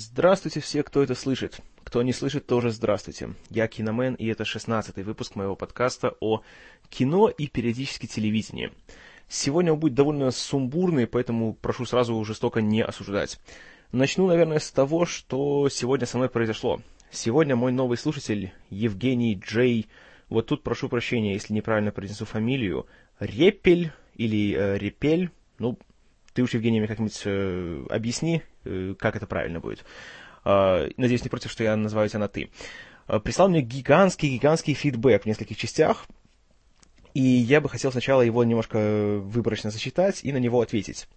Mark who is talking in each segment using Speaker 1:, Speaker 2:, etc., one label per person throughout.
Speaker 1: Здравствуйте все, кто это слышит. Кто не слышит, тоже здравствуйте. Я Киномен, и это шестнадцатый выпуск моего подкаста о кино и периодически телевидении. Сегодня он будет довольно сумбурный, поэтому прошу сразу жестоко не осуждать. Начну, наверное, с того, что сегодня со мной произошло. Сегодня мой новый слушатель, Евгений Джей, вот тут прошу прощения, если неправильно произнесу фамилию, Репель или э, Репель, ну, ты уж, Евгений, мне как-нибудь э, объясни, как это правильно будет. Э, надеюсь, не против, что я называю тебя на «ты». Э, прислал мне гигантский-гигантский фидбэк в нескольких частях, и я бы хотел сначала его немножко выборочно зачитать и на него ответить.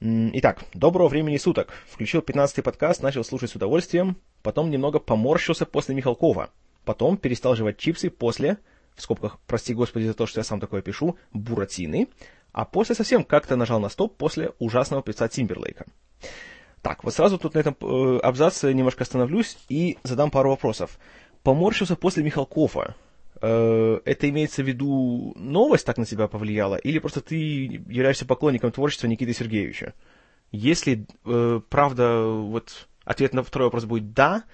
Speaker 1: Итак, доброго времени суток. Включил 15-й подкаст, начал слушать с удовольствием, потом немного поморщился после Михалкова, потом перестал жевать чипсы после, в скобках, прости господи за то, что я сам такое пишу, буратины, а после совсем как-то нажал на стоп после ужасного певца Тимберлейка. Так, вот сразу тут на этом э, абзаце немножко остановлюсь и задам пару вопросов. Поморщился после Михалкова. Э, это имеется в виду новость так на тебя повлияла, или просто ты являешься поклонником творчества Никиты Сергеевича? Если, э, правда, вот ответ на второй вопрос будет «да»,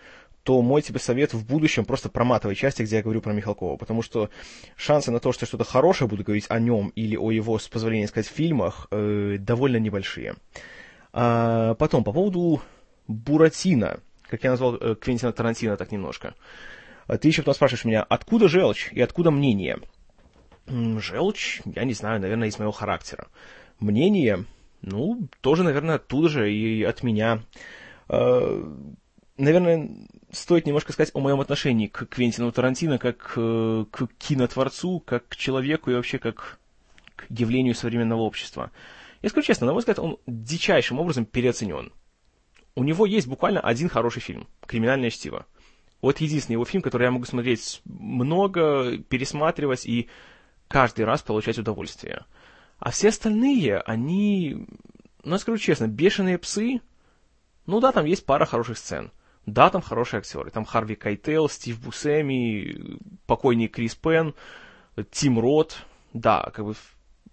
Speaker 1: то мой тебе совет в будущем просто проматывай части, где я говорю про Михалкова, потому что шансы на то, что что-то хорошее буду говорить о нем или о его, с позволения сказать, фильмах, э, довольно небольшие. А, потом, по поводу Буратино, как я назвал э, Квентина Тарантино так немножко. А ты еще потом спрашиваешь меня, откуда желчь и откуда мнение? Желчь, я не знаю, наверное, из моего характера. Мнение, ну, тоже, наверное, оттуда же и от меня. А, наверное, стоит немножко сказать о моем отношении к Квентину Тарантино как э, к кинотворцу, как к человеку и вообще как к явлению современного общества. Я скажу честно, на мой взгляд, он дичайшим образом переоценен. У него есть буквально один хороший фильм «Криминальное чтиво». Вот единственный его фильм, который я могу смотреть много, пересматривать и каждый раз получать удовольствие. А все остальные, они, ну, я скажу честно, «Бешеные псы», ну да, там есть пара хороших сцен – да, там хорошие актеры. Там Харви Кайтел, Стив Бусеми, покойный Крис Пен, Тим Рот. Да, как бы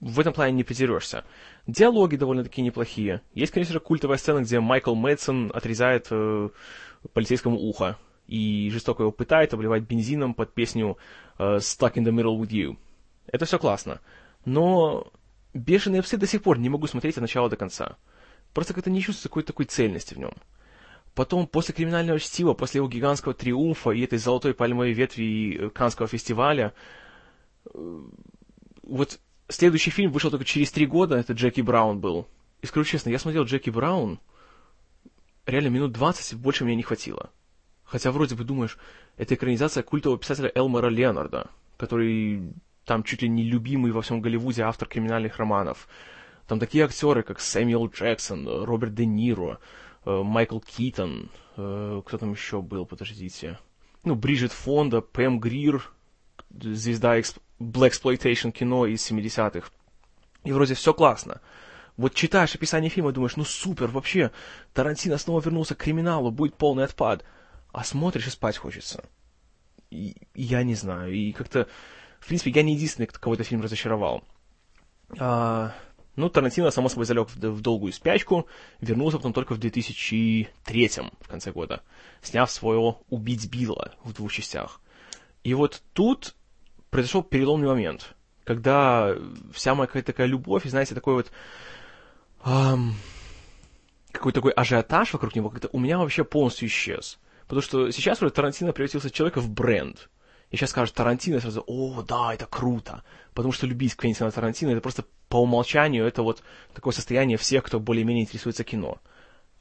Speaker 1: в этом плане не придерешься. Диалоги довольно-таки неплохие. Есть, конечно же, культовая сцена, где Майкл Мэтсон отрезает э, полицейскому ухо и жестоко его пытает, обливает бензином под песню э, «Stuck in the middle with you». Это все классно. Но «Бешеные псы» до сих пор не могу смотреть от начала до конца. Просто как-то не чувствую какой-то такой цельности в нем. Потом, после «Криминального чтива», после его гигантского триумфа и этой золотой пальмовой ветви э, Канского фестиваля, э, вот следующий фильм вышел только через три года, это Джеки Браун был. И скажу честно, я смотрел Джеки Браун, реально минут 20 больше мне не хватило. Хотя вроде бы думаешь, это экранизация культового писателя Элмора Леонарда, который там чуть ли не любимый во всем Голливуде автор криминальных романов. Там такие актеры, как Сэмюэл Джексон, Роберт Де Ниро, Э, Майкл Китон, э, кто там еще был, подождите. Ну, Бриджит Фонда, Пэм Грир, звезда. Black Exploitation кино из 70-х. И вроде все классно. Вот читаешь описание фильма и думаешь, ну супер, вообще, Тарантино снова вернулся к криминалу, будет полный отпад. А смотришь и спать хочется. И, я не знаю, и как-то, в принципе, я не единственный, кого этот фильм разочаровал. А, ну, Тарантино, само собой, залег в, в долгую спячку, вернулся потом только в 2003 в конце года, сняв своего «Убить Билла» в двух частях. И вот тут произошел переломный момент, когда вся моя какая-то такая любовь, и, знаете, такой вот... Эм, какой-то такой ажиотаж вокруг него, как-то у меня вообще полностью исчез. Потому что сейчас вроде Тарантино превратился в человека в бренд – и сейчас скажут Тарантино, сразу, о, да, это круто. Потому что любить Квентина Тарантино, это просто по умолчанию, это вот такое состояние всех, кто более-менее интересуется кино.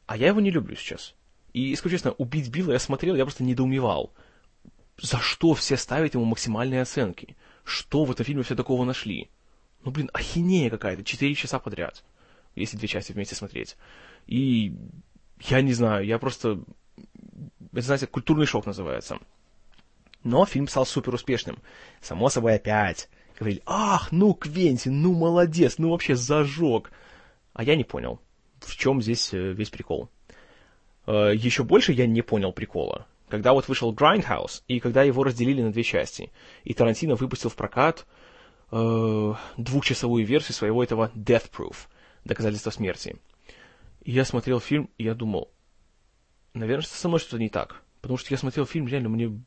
Speaker 1: А я его не люблю сейчас. И, скажу честно, «Убить Билла» я смотрел, я просто недоумевал. За что все ставят ему максимальные оценки? Что в этом фильме все такого нашли? Ну, блин, ахинея какая-то, четыре часа подряд, если две части вместе смотреть. И я не знаю, я просто... Это, знаете, культурный шок называется. Но фильм стал супер успешным. Само собой, опять говорили, ах, ну, Квентин, ну, молодец, ну, вообще зажег. А я не понял, в чем здесь э, весь прикол. Э, Еще больше я не понял прикола. Когда вот вышел Grindhouse, и когда его разделили на две части, и Тарантино выпустил в прокат э, двухчасовую версию своего этого Death Proof, доказательства смерти. И я смотрел фильм, и я думал, наверное, со мной что-то не так. Потому что я смотрел фильм, реально, мне...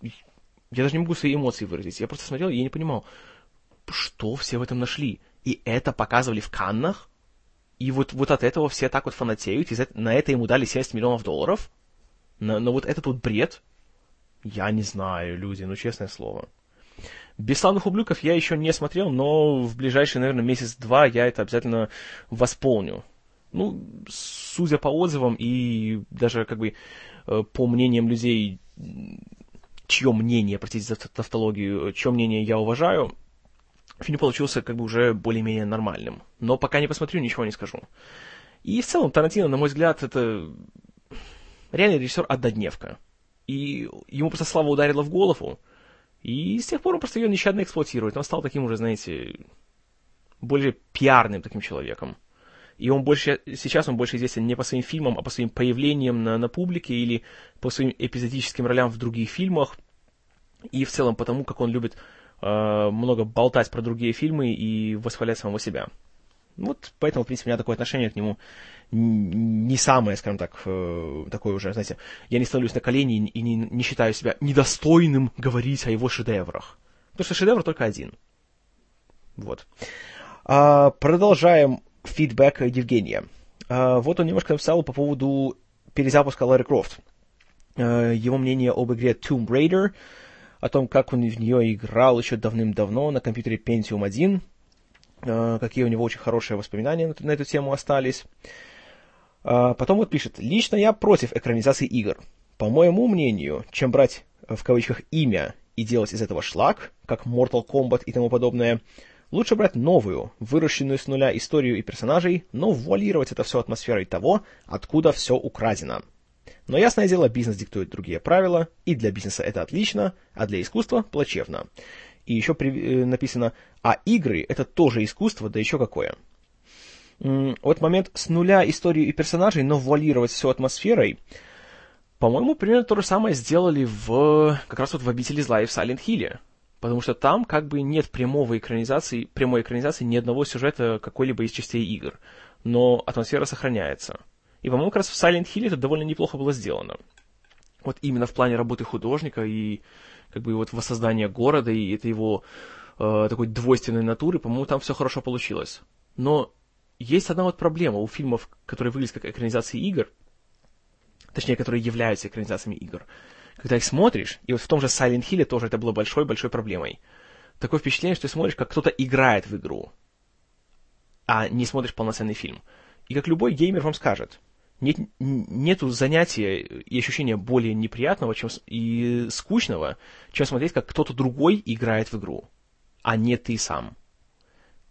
Speaker 1: Я даже не могу свои эмоции выразить. Я просто смотрел, и я не понимал, что все в этом нашли. И это показывали в Каннах? И вот, вот от этого все так вот фанатеют, и за, на это ему дали 70 миллионов долларов? На, на вот этот вот бред? Я не знаю, люди, ну честное слово. «Бесславных ублюдков» я еще не смотрел, но в ближайший, наверное, месяц-два я это обязательно восполню. Ну, судя по отзывам и даже как бы э, по мнениям людей, чье мнение, простите за тавтологию, чье мнение я уважаю, фильм получился как бы уже более-менее нормальным. Но пока не посмотрю, ничего не скажу. И в целом Тарантино, на мой взгляд, это реальный режиссер однодневка. И ему просто слава ударила в голову, и с тех пор он просто ее нещадно эксплуатирует. Он стал таким уже, знаете, более пиарным таким человеком. И он больше, сейчас он больше известен не по своим фильмам, а по своим появлениям на, на публике или по своим эпизодическим ролям в других фильмах. И в целом потому, как он любит э, много болтать про другие фильмы и восхвалять самого себя. Вот поэтому, в принципе, у меня такое отношение к нему не самое, скажем так, э, такое уже, знаете, я не становлюсь на колени и не, не считаю себя недостойным говорить о его шедеврах. Потому что шедевр только один. Вот. А, продолжаем фидбэк Евгения. А, вот он немножко написал по поводу перезапуска Ларри Крофт. А, его мнение об игре Tomb Raider, о том, как он в нее играл еще давным-давно на компьютере Pentium 1, Э, какие у него очень хорошие воспоминания на, эту тему остались. А, потом вот пишет, лично я против экранизации игр. По моему мнению, чем брать э, в кавычках имя и делать из этого шлак, как Mortal Kombat и тому подобное, лучше брать новую, выращенную с нуля историю и персонажей, но вуалировать это все атмосферой того, откуда все украдено. Но ясное дело, бизнес диктует другие правила, и для бизнеса это отлично, а для искусства плачевно. И еще при, э, написано, а игры это тоже искусство, да еще какое. Вот момент с нуля историю и персонажей, но вуалировать все атмосферой, по-моему, примерно то же самое сделали в как раз вот в «Обители зла» и в «Сайлент Хилле». Потому что там как бы нет прямого экранизации, прямой экранизации ни одного сюжета какой-либо из частей игр. Но атмосфера сохраняется. И, по-моему, как раз в Silent Hill это довольно неплохо было сделано. Вот именно в плане работы художника и как бы вот воссоздание города и это его э, такой двойственной натуры, по-моему, там все хорошо получилось. Но есть одна вот проблема у фильмов, которые выглядят как экранизации игр, точнее, которые являются экранизациями игр. Когда их смотришь, и вот в том же Silent Hill тоже это было большой-большой проблемой. Такое впечатление, что ты смотришь, как кто-то играет в игру, а не смотришь полноценный фильм. И как любой геймер вам скажет, нет, нету занятия и ощущения более неприятного чем, и скучного, чем смотреть, как кто-то другой играет в игру, а не ты сам.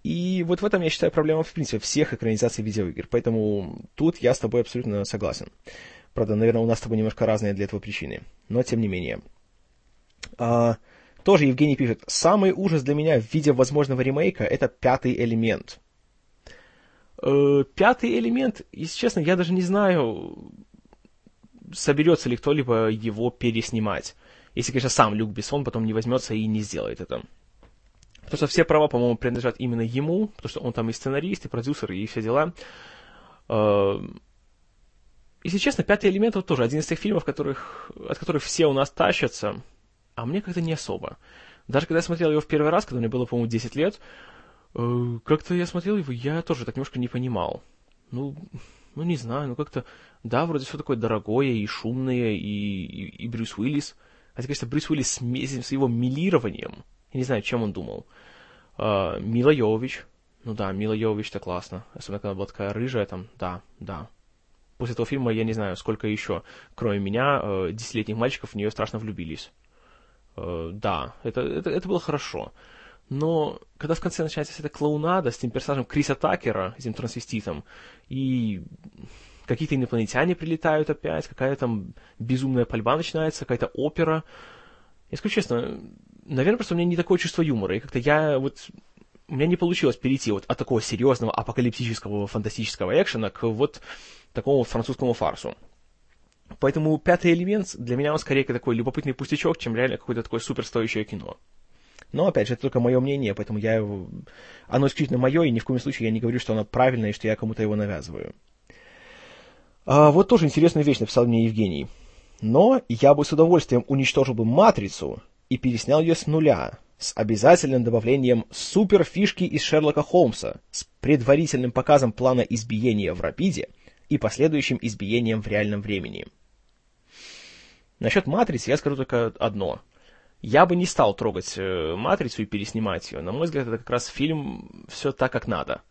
Speaker 1: И вот в этом, я считаю, проблема, в принципе, всех экранизаций видеоигр. Поэтому тут я с тобой абсолютно согласен. Правда, наверное, у нас с тобой немножко разные для этого причины. Но тем не менее. А, тоже Евгений пишет. Самый ужас для меня в виде возможного ремейка — это пятый элемент — пятый элемент, если честно, я даже не знаю, соберется ли кто-либо его переснимать. Если, конечно, сам Люк Бессон потом не возьмется и не сделает это. Потому что все права, по-моему, принадлежат именно ему, потому что он там и сценарист, и продюсер, и все дела. Э, если честно, «Пятый элемент» вот тоже один из тех фильмов, которых, от которых все у нас тащатся, а мне как-то не особо. Даже когда я смотрел его в первый раз, когда мне было, по-моему, 10 лет, Э, как-то я смотрел его, я тоже так немножко не понимал. Ну, ну не знаю, ну как-то, да, вроде все такое дорогое и шумное, и, и, и Брюс Уиллис. Хотя, конечно, Брюс Уиллис с, с его милированием, я не знаю, чем он думал. А, Мила Йович, ну да, Мила Йович-то классно. Особенно, когда была такая рыжая там, да, да. После этого фильма я не знаю, сколько еще, кроме меня, э, десятилетних мальчиков в нее страшно влюбились. Э, да, это, это, это было хорошо. Но когда в конце начинается вся эта клоунада с тем персонажем Криса Такера, этим трансвеститом, и какие-то инопланетяне прилетают опять, какая-то там безумная пальба начинается, какая-то опера. Я скажу честно, наверное, просто у меня не такое чувство юмора, и как-то я вот... У меня не получилось перейти вот от такого серьезного апокалиптического фантастического экшена к вот такому французскому фарсу. Поэтому пятый элемент для меня он скорее такой любопытный пустячок, чем реально какое-то такое суперстоящее кино. Но, опять же, это только мое мнение, поэтому я... Оно исключительно мое, и ни в коем случае я не говорю, что оно правильное, и что я кому-то его навязываю. А, вот тоже интересную вещь написал мне Евгений. Но я бы с удовольствием уничтожил бы «Матрицу» и переснял ее с нуля, с обязательным добавлением суперфишки из Шерлока Холмса, с предварительным показом плана избиения в Рапиде и последующим избиением в реальном времени. Насчет «Матрицы» я скажу только одно. Я бы не стал трогать э, «Матрицу» и переснимать ее. На мой взгляд, это как раз фильм все так, как надо.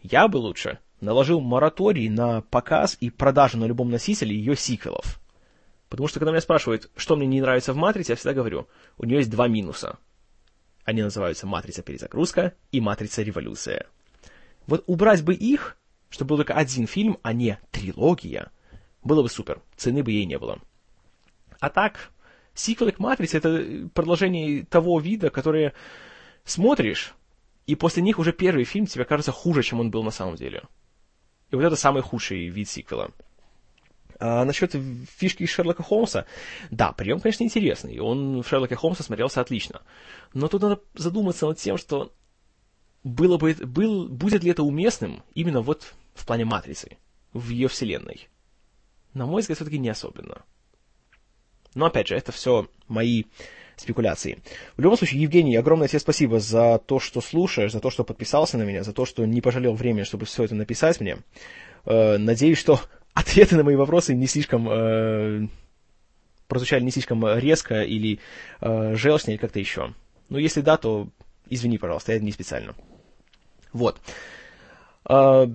Speaker 1: Я бы лучше наложил мораторий на показ и продажу на любом носителе ее сиквелов. Потому что, когда меня спрашивают, что мне не нравится в «Матрице», я всегда говорю, у нее есть два минуса. Они называются «Матрица перезагрузка» и «Матрица революция». Вот убрать бы их, чтобы был только один фильм, а не трилогия, было бы супер, цены бы ей не было. А так, сиквелы к «Матрице» — это продолжение того вида, которые смотришь, и после них уже первый фильм тебе кажется хуже, чем он был на самом деле. И вот это самый худший вид сиквела. А насчет фишки Шерлока Холмса, да, прием, конечно, интересный. Он в Шерлоке Холмса смотрелся отлично. Но тут надо задуматься над тем, что было бы, был, будет ли это уместным именно вот в плане матрицы, в ее вселенной. На мой взгляд, все-таки не особенно. Но опять же, это все мои спекуляции. В любом случае, Евгений, огромное тебе спасибо за то, что слушаешь, за то, что подписался на меня, за то, что не пожалел времени, чтобы все это написать мне. Э, надеюсь, что ответы на мои вопросы не слишком э, прозвучали не слишком резко или э, желчно, или как-то еще. Ну, если да, то извини, пожалуйста, я не специально. Вот. Э,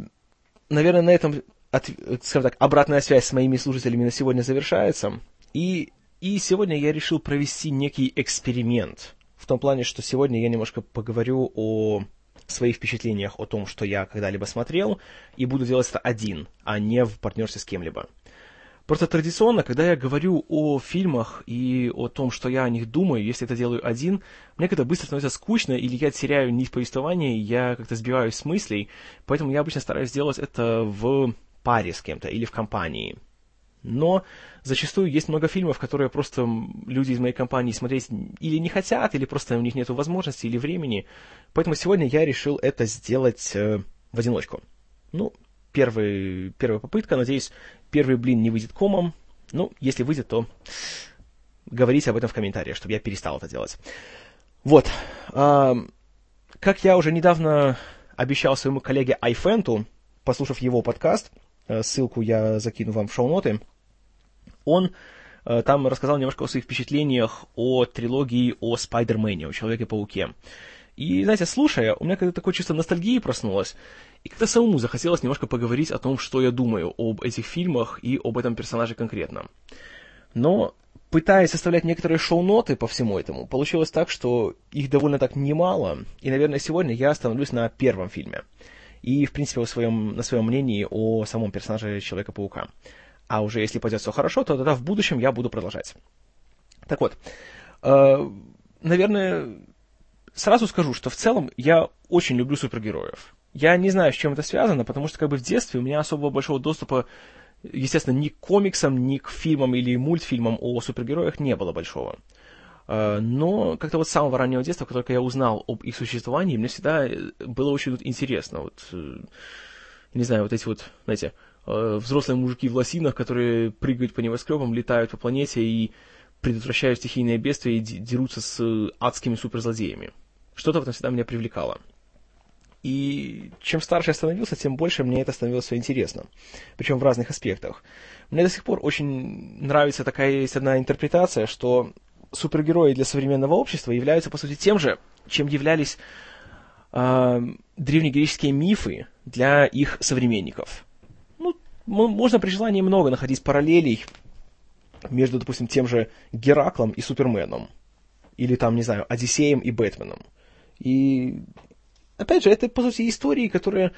Speaker 1: наверное, на этом, от, скажем так, обратная связь с моими слушателями на сегодня завершается. И, и сегодня я решил провести некий эксперимент. В том плане, что сегодня я немножко поговорю о своих впечатлениях о том, что я когда-либо смотрел, и буду делать это один, а не в партнерстве с кем-либо. Просто традиционно, когда я говорю о фильмах и о том, что я о них думаю, если это делаю один, мне как-то быстро становится скучно, или я теряю нить повествования, я как-то сбиваюсь с мыслей, поэтому я обычно стараюсь сделать это в паре с кем-то или в компании. Но зачастую есть много фильмов, которые просто люди из моей компании смотреть или не хотят, или просто у них нет возможности или времени. Поэтому сегодня я решил это сделать э, в одиночку. Ну, первый, первая попытка, надеюсь, первый блин не выйдет комом. Ну, если выйдет, то говорите об этом в комментариях, чтобы я перестал это делать. Вот. А, как я уже недавно обещал своему коллеге Айфенту, послушав его подкаст, э, ссылку я закину вам в шоу-ноты, он э, там рассказал немножко о своих впечатлениях о трилогии о Спайдермене, о Человеке-пауке. И, знаете, слушая, у меня как-то такое чувство ностальгии проснулось, и как-то самому захотелось немножко поговорить о том, что я думаю об этих фильмах и об этом персонаже конкретно. Но, пытаясь составлять некоторые шоу-ноты по всему этому, получилось так, что их довольно так немало, и, наверное, сегодня я остановлюсь на первом фильме. И, в принципе, о своем, на своем мнении о самом персонаже Человека-паука. А уже если пойдет все хорошо, то тогда в будущем я буду продолжать. Так вот, э, наверное, сразу скажу, что в целом я очень люблю супергероев. Я не знаю, с чем это связано, потому что как бы в детстве у меня особо большого доступа, естественно, ни к комиксам, ни к фильмам или мультфильмам о супергероях не было большого. Э, но как-то вот с самого раннего детства, как только я узнал об их существовании, мне всегда было очень интересно. Вот, э, не знаю, вот эти вот, знаете, Э, взрослые мужики в лосинах, которые прыгают по небоскребам, летают по планете и предотвращают стихийные бедствия и дерутся с адскими суперзлодеями. Что-то в этом всегда меня привлекало. И чем старше я становился, тем больше мне это становилось все интересно. Причем в разных аспектах. Мне до сих пор очень нравится такая есть одна интерпретация, что супергерои для современного общества являются, по сути, тем же, чем являлись э, древнегреческие мифы для их современников можно при желании много находить параллелей между, допустим, тем же Гераклом и Суперменом. Или там, не знаю, Одиссеем и Бэтменом. И, опять же, это, по сути, истории, которые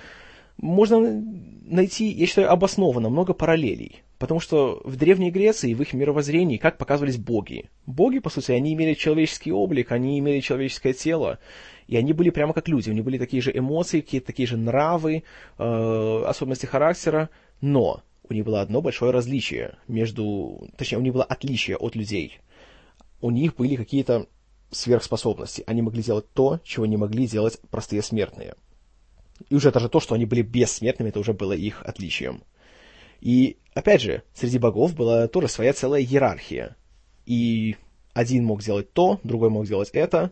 Speaker 1: можно найти, я считаю, обоснованно, много параллелей. Потому что в Древней Греции, в их мировоззрении, как показывались боги. Боги, по сути, они имели человеческий облик, они имели человеческое тело, и они были прямо как люди, у них были такие же эмоции, какие-то такие же нравы, э, особенности характера, но у них было одно большое различие между... Точнее, у них было отличие от людей. У них были какие-то сверхспособности. Они могли делать то, чего не могли делать простые смертные. И уже даже то, что они были бессмертными, это уже было их отличием. И, опять же, среди богов была тоже своя целая иерархия. И один мог сделать то, другой мог сделать это.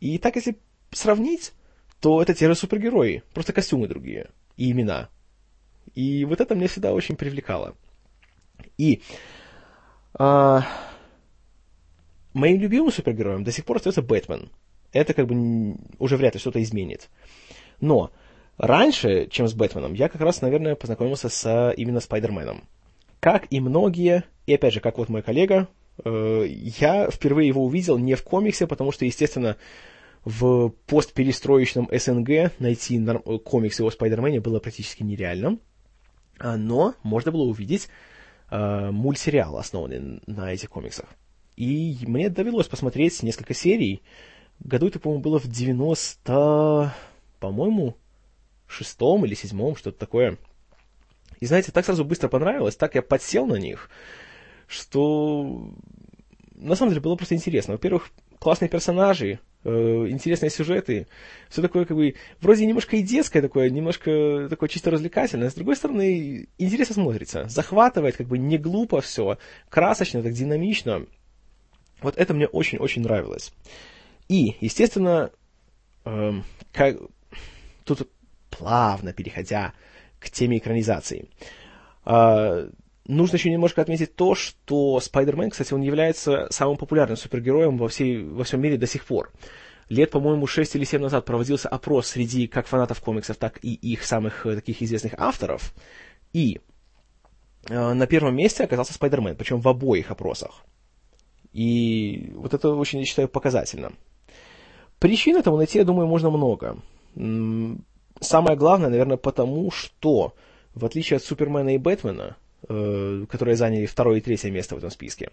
Speaker 1: И так, если сравнить, то это те же супергерои, просто костюмы другие и имена. И вот это меня всегда очень привлекало. И а, моим любимым супергероем до сих пор остается Бэтмен. Это как бы уже вряд ли что-то изменит. Но раньше, чем с Бэтменом, я как раз, наверное, познакомился с именно Спайдерменом. Как и многие, и опять же, как вот мой коллега, э, я впервые его увидел не в комиксе, потому что, естественно, в постперестроечном СНГ найти комикс о Спайдермене было практически нереально. А, но можно было увидеть э, мультсериал, основанный на этих комиксах. И мне довелось посмотреть несколько серий. Году это, по-моему, было в 90, по-моему, шестом или седьмом, что-то такое. И знаете, так сразу быстро понравилось, так я подсел на них, что на самом деле было просто интересно. Во-первых, классные персонажи, интересные сюжеты, все такое как бы вроде немножко и детское такое, немножко такое чисто развлекательное, с другой стороны интересно смотрится, захватывает как бы не глупо все, красочно, так динамично. Вот это мне очень-очень нравилось. И, естественно, э, как, тут плавно переходя к теме экранизации, э, нужно еще немножко отметить то, что Спайдермен, кстати, он является самым популярным супергероем во, всей, во всем мире до сих пор. Лет, по-моему, 6 или 7 назад проводился опрос среди как фанатов комиксов, так и их самых э, таких известных авторов. И э, на первом месте оказался Спайдермен, причем в обоих опросах. И вот это очень, я считаю, показательно. Причин этому найти, я думаю, можно много. Самое главное, наверное, потому что, в отличие от Супермена и Бэтмена, которые заняли второе и третье место в этом списке,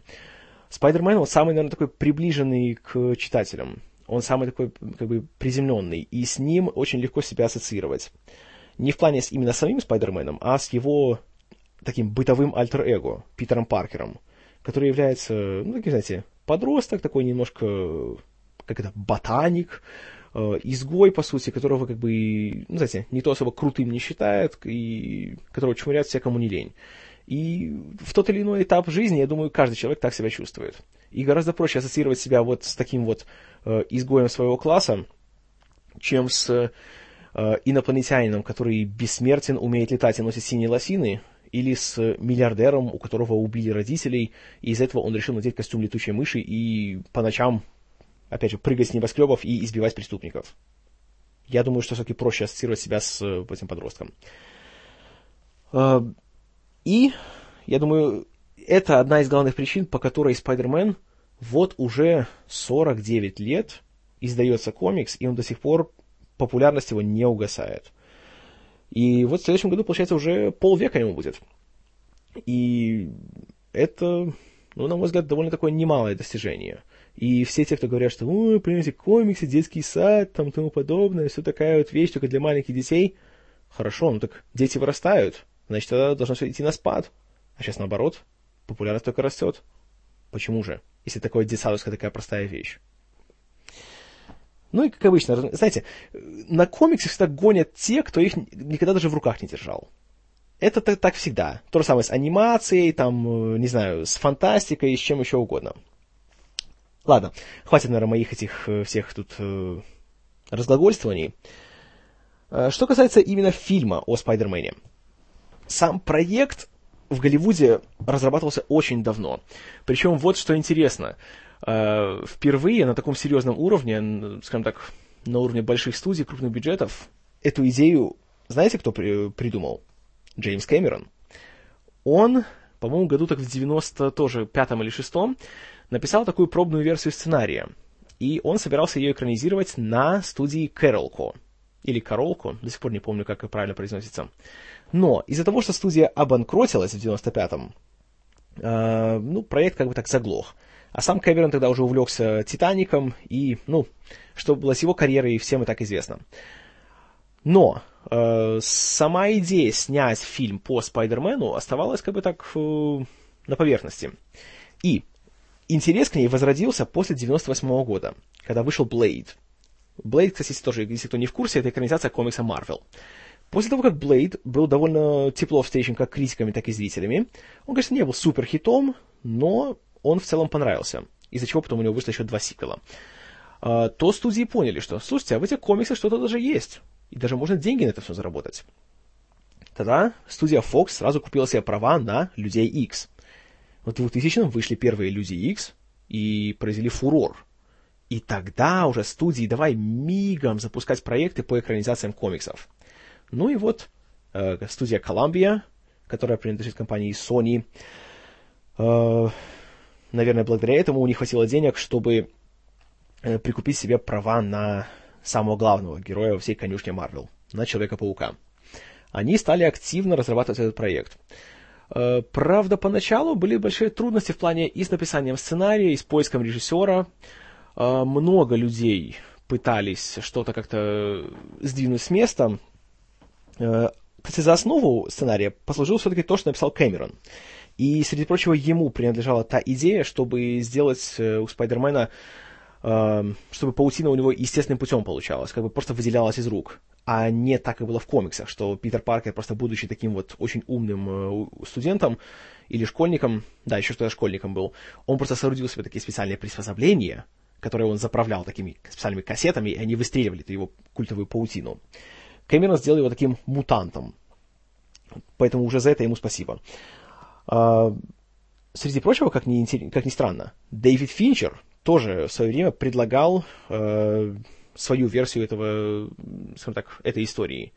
Speaker 1: Спайдермен, он самый, наверное, такой приближенный к читателям. Он самый такой, как бы, приземленный, и с ним очень легко себя ассоциировать. Не в плане с именно самим Спайдерменом, а с его таким бытовым альтер-эго, Питером Паркером, который является, ну, таким, знаете, подросток, такой немножко, как это, ботаник, э, изгой, по сути, которого, как бы, ну, знаете, никто особо крутым не считает, и которого чморят все, кому не лень. И в тот или иной этап жизни, я думаю, каждый человек так себя чувствует. И гораздо проще ассоциировать себя вот с таким вот э, изгоем своего класса, чем с э, инопланетянином, который бессмертен, умеет летать и носит синие лосины, или с миллиардером, у которого убили родителей, и из этого он решил надеть костюм летучей мыши и по ночам, опять же, прыгать с небоскребов и избивать преступников. Я думаю, что все-таки проще ассоциировать себя с э, этим подростком. И, я думаю, это одна из главных причин, по которой Спайдермен вот уже 49 лет издается комикс, и он до сих пор, популярность его не угасает. И вот в следующем году, получается, уже полвека ему будет. И это, ну, на мой взгляд, довольно такое немалое достижение. И все те, кто говорят, что, ой, понимаете, комиксы, детский сад, там, тому подобное, все такая вот вещь только для маленьких детей. Хорошо, ну так дети вырастают, значит, тогда должно все идти на спад. А сейчас наоборот, популярность только растет. Почему же? Если такое детсадовская такая простая вещь. Ну и как обычно, знаете, на комиксы всегда гонят те, кто их никогда даже в руках не держал. Это так, так всегда. То же самое с анимацией, там, э, не знаю, с фантастикой и с чем еще угодно. Ладно, хватит, наверное, моих этих э, всех тут э, разглагольствований. Что касается именно фильма о Спайдермене. Сам проект в Голливуде разрабатывался очень давно. Причем вот что интересно. Э, впервые на таком серьезном уровне, скажем так, на уровне больших студий, крупных бюджетов, эту идею, знаете, кто при, придумал? Джеймс Кэмерон. Он, по-моему, году так в 90 тоже пятом или шестом написал такую пробную версию сценария. И он собирался ее экранизировать на студии Кэролко. Или Каролко, до сих пор не помню, как правильно произносится. Но из-за того, что студия обанкротилась в 95-м, э, ну, проект как бы так заглох. А сам Кэмерон тогда уже увлекся «Титаником», и, ну, что было с его карьерой, всем и так известно. Но э, сама идея снять фильм по Спайдермену оставалась как бы так э, на поверхности. И интерес к ней возродился после 98 -го года, когда вышел Блейд. Блейд, кстати, тоже, если кто не в курсе, это экранизация комикса Marvel. После того, как Блейд был довольно тепло встречен как критиками, так и зрителями, он, конечно, не был супер хитом, но он в целом понравился, из-за чего потом у него вышло еще два сиквела. А, то студии поняли, что, слушайте, а в этих комиксах что-то даже есть, и даже можно деньги на это все заработать. Тогда студия Fox сразу купила себе права на Людей X. В 2000-м вышли первые Люди X и произвели фурор. И тогда уже студии давай мигом запускать проекты по экранизациям комиксов. Ну и вот э, студия Columbia, которая принадлежит компании Sony, э, наверное, благодаря этому у них хватило денег, чтобы э, прикупить себе права на самого главного героя всей конюшне Марвел, на Человека-паука они стали активно разрабатывать этот проект. Э, правда, поначалу были большие трудности в плане и с написанием сценария, и с поиском режиссера. Э, много людей пытались что-то как-то сдвинуть с места. Э, кстати, за основу сценария послужил все-таки то, что написал Кэмерон. И, среди прочего, ему принадлежала та идея, чтобы сделать у Спайдермена, чтобы паутина у него естественным путем получалась, как бы просто выделялась из рук а не так и было в комиксах, что Питер Паркер, просто будучи таким вот очень умным э, студентом или школьником, да, еще что-то школьником был, он просто соорудил себе такие специальные приспособления, которые он заправлял такими специальными кассетами, и они выстреливали его культовую паутину. Кэмерон сделал его таким мутантом. Поэтому уже за это ему спасибо. А, среди прочего, как ни, как ни странно, Дэвид Финчер тоже в свое время предлагал э, свою версию этого, скажем так, этой истории.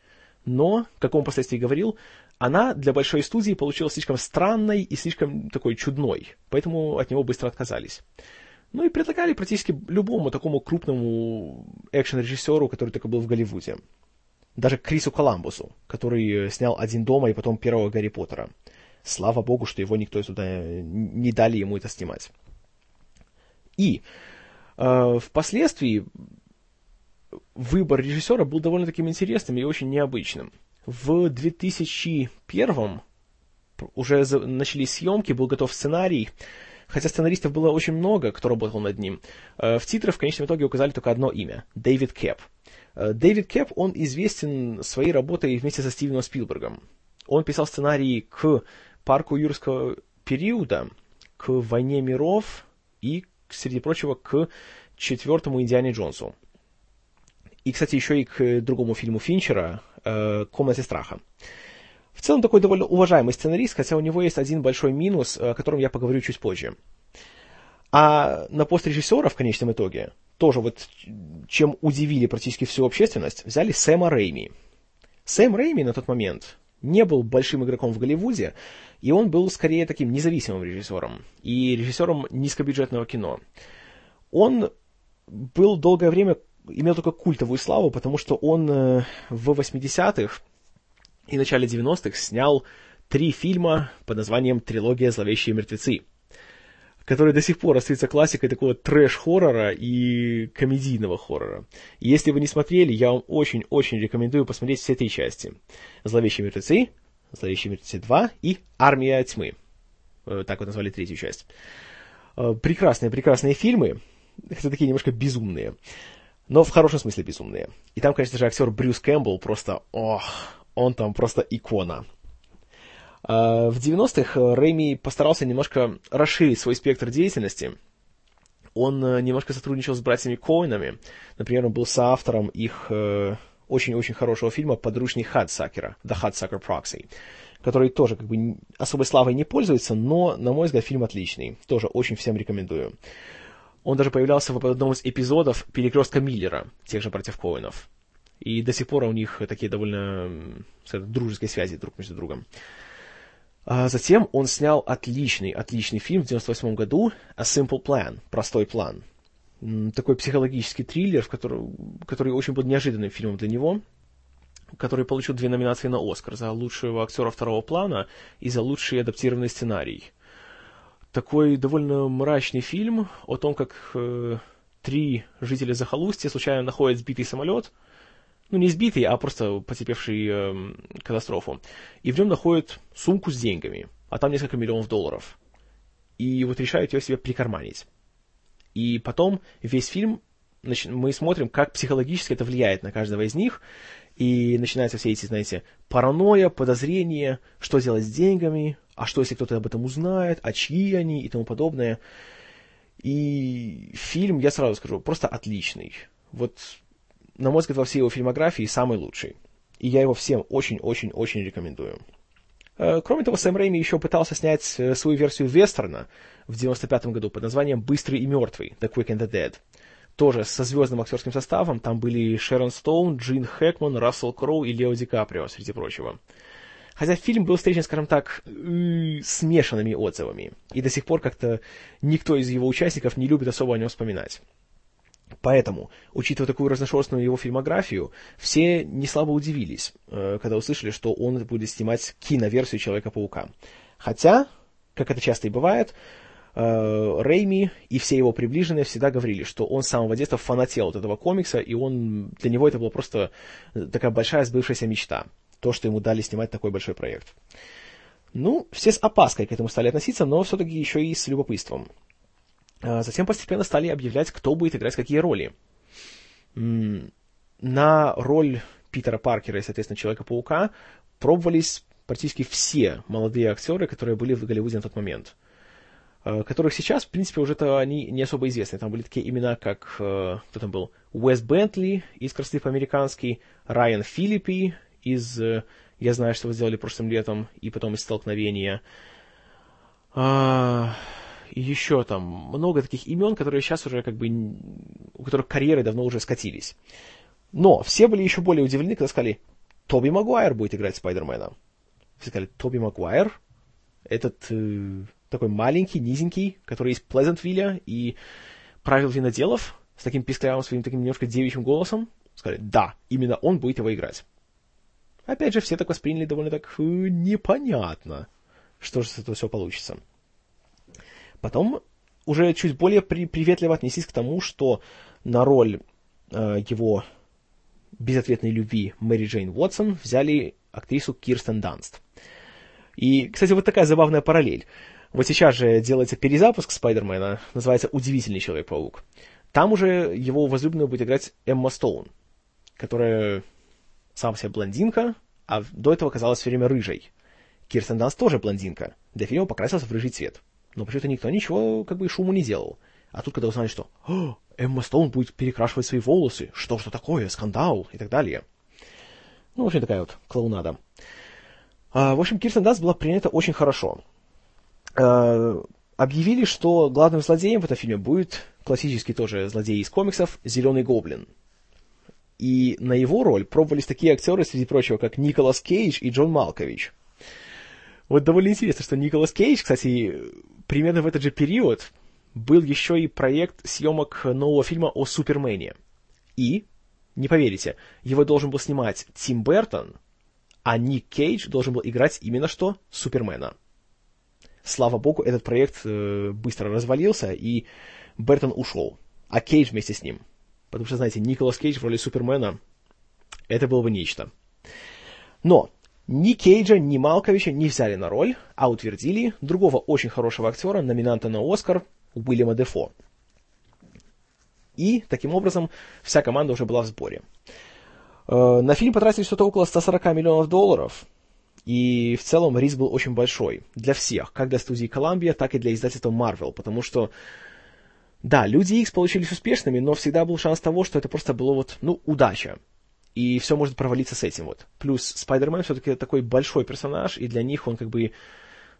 Speaker 1: Но, как он впоследствии говорил, она для большой студии получилась слишком странной и слишком такой чудной, поэтому от него быстро отказались. Ну и предлагали практически любому такому крупному экшен-режиссеру, который только был в Голливуде. Даже Крису Коламбусу, который снял «Один дома» и потом первого Гарри Поттера. Слава богу, что его никто сюда не дали ему это снимать. И э, впоследствии выбор режиссера был довольно таким интересным и очень необычным. В 2001 уже начались съемки, был готов сценарий, хотя сценаристов было очень много, кто работал над ним. Э, в титрах в конечном итоге указали только одно имя – Дэвид Кэп. Э, Дэвид Кэп, он известен своей работой вместе со Стивеном Спилбергом. Он писал сценарии к «Парку юрского периода», к «Войне миров» и, среди прочего, к четвертому «Индиане Джонсу». И, кстати, еще и к другому фильму Финчера э, «Комнате страха». В целом такой довольно уважаемый сценарист, хотя у него есть один большой минус, о котором я поговорю чуть позже. А на пост режиссера в конечном итоге, тоже вот чем удивили практически всю общественность, взяли Сэма Рейми. Сэм Рейми на тот момент не был большим игроком в Голливуде, и он был скорее таким независимым режиссером и режиссером низкобюджетного кино. Он был долгое время имел только культовую славу, потому что он э, в 80-х и начале 90-х снял три фильма под названием «Трилогия зловещие мертвецы», которые до сих пор остаются классикой такого трэш-хоррора и комедийного хоррора. Если вы не смотрели, я вам очень-очень рекомендую посмотреть все три части. «Зловещие мертвецы», «Зловещие мертвецы 2» и «Армия тьмы». Э, так вот назвали третью часть. Э, прекрасные, прекрасные фильмы, хотя такие немножко безумные но в хорошем смысле безумные. И там, конечно же, актер Брюс Кэмпбелл просто, ох, он там просто икона. А, в 90-х Рэйми постарался немножко расширить свой спектр деятельности. Он э, немножко сотрудничал с братьями Коинами. Например, он был соавтором их э, очень-очень хорошего фильма «Подручный Хадсакера», «The Hudsucker Proxy», который тоже как бы особой славой не пользуется, но, на мой взгляд, фильм отличный. Тоже очень всем рекомендую. Он даже появлялся в одном из эпизодов «Перекрестка Миллера», тех же против Коинов. И до сих пор у них такие довольно дружеские связи друг между другом. А затем он снял отличный, отличный фильм в 98 году «A Simple Plan», «Простой план». Такой психологический триллер, в который, который очень был неожиданным фильмом для него, который получил две номинации на «Оскар» за лучшего актера второго плана и за лучший адаптированный сценарий такой довольно мрачный фильм о том, как э, три жителя захолустья случайно находят сбитый самолет, ну не сбитый, а просто потерпевший э, катастрофу, и в нем находят сумку с деньгами, а там несколько миллионов долларов. И вот решают ее себе прикарманить. И потом весь фильм значит, мы смотрим, как психологически это влияет на каждого из них, И начинаются все эти, знаете, паранойя, подозрения, что делать с деньгами, а что, если кто-то об этом узнает, а чьи они и тому подобное. И фильм, я сразу скажу, просто отличный. Вот, на мой взгляд, во всей его фильмографии самый лучший. И я его всем очень-очень-очень рекомендую. Э, кроме того, Сэм Рэйми еще пытался снять э, свою версию вестерна в 95 году под названием «Быстрый и мертвый» «The Quick and the Dead». Тоже со звездным актерским составом. Там были Шерон Стоун, Джин Хэкман, Рассел Кроу и Лео Ди Каприо, среди прочего. Хотя фильм был встречен, скажем так, смешанными отзывами. И до сих пор как-то никто из его участников не любит особо о нем вспоминать. Поэтому, учитывая такую разношерстную его фильмографию, все не слабо удивились, э, когда услышали, что он будет снимать киноверсию Человека-паука. Хотя, как это часто и бывает, э, Рейми и все его приближенные всегда говорили, что он с самого детства фанател от этого комикса, и он, для него это была просто такая большая сбывшаяся мечта то, что ему дали снимать такой большой проект. Ну, все с опаской к этому стали относиться, но все-таки еще и с любопытством. А затем постепенно стали объявлять, кто будет играть какие роли. На роль Питера Паркера и, соответственно, Человека-паука пробовались практически все молодые актеры, которые были в Голливуде на тот момент. А, которых сейчас, в принципе, уже-то они не особо известны. Там были такие имена, как, э, кто там был, Уэс Бентли из «Красоты по-американски», Райан Филиппи из э, «Я знаю, что вы сделали прошлым летом», и потом из «Столкновения». Еще там много таких имен, которые сейчас уже как бы, у которых карьеры давно уже скатились. Но все были еще более удивлены, когда сказали, Тоби Магуайр будет играть Спайдермена. Все сказали, Тоби Магуайр? Этот э, такой маленький, низенький, который из Плезентвилля и правил виноделов с таким писклявым своим таким немножко девичьим голосом. Сказали, да, именно он будет его играть. Опять же, все так восприняли довольно так э, непонятно, что же с этого все получится. Потом уже чуть более при, приветливо отнеслись к тому, что на роль э, его безответной любви Мэри Джейн Уотсон взяли актрису Кирстен Данст. И, кстати, вот такая забавная параллель. Вот сейчас же делается перезапуск Спайдермена, называется «Удивительный Человек-паук». Там уже его возлюбленную будет играть Эмма Стоун, которая сам себе блондинка, а до этого казалась все время рыжей. Кирстен Данс тоже блондинка. Для фильма покрасился в рыжий цвет. Но почему-то никто ничего, как бы, шуму не делал. А тут, когда узнали, что Эмма Стоун будет перекрашивать свои волосы, что что такое, скандал и так далее. Ну, в общем, такая вот клоунада. А, в общем, Кирстен Данс была принята очень хорошо. А, объявили, что главным злодеем в этом фильме будет классический тоже злодей из комиксов Зеленый Гоблин. И на его роль пробовались такие актеры, среди прочего, как Николас Кейдж и Джон Малкович. Вот довольно интересно, что Николас Кейдж, кстати, примерно в этот же период был еще и проект съемок нового фильма о Супермене. И, не поверите, его должен был снимать Тим Бертон, а Ник Кейдж должен был играть именно что Супермена. Слава богу, этот проект э, быстро развалился, и Бертон ушел, а Кейдж вместе с ним – Потому что, знаете, Николас Кейдж в роли Супермена, это было бы нечто. Но ни Кейджа, ни Малковича не взяли на роль, а утвердили другого очень хорошего актера, номинанта на Оскар, Уильяма Дефо. И, таким образом, вся команда уже была в сборе. Э, на фильм потратили что-то около 140 миллионов долларов, и в целом риск был очень большой для всех, как для студии Columbia, так и для издательства Marvel, потому что да, Люди Икс получились успешными, но всегда был шанс того, что это просто было вот, ну, удача. И все может провалиться с этим вот. Плюс Спайдермен все-таки такой большой персонаж, и для них он как бы,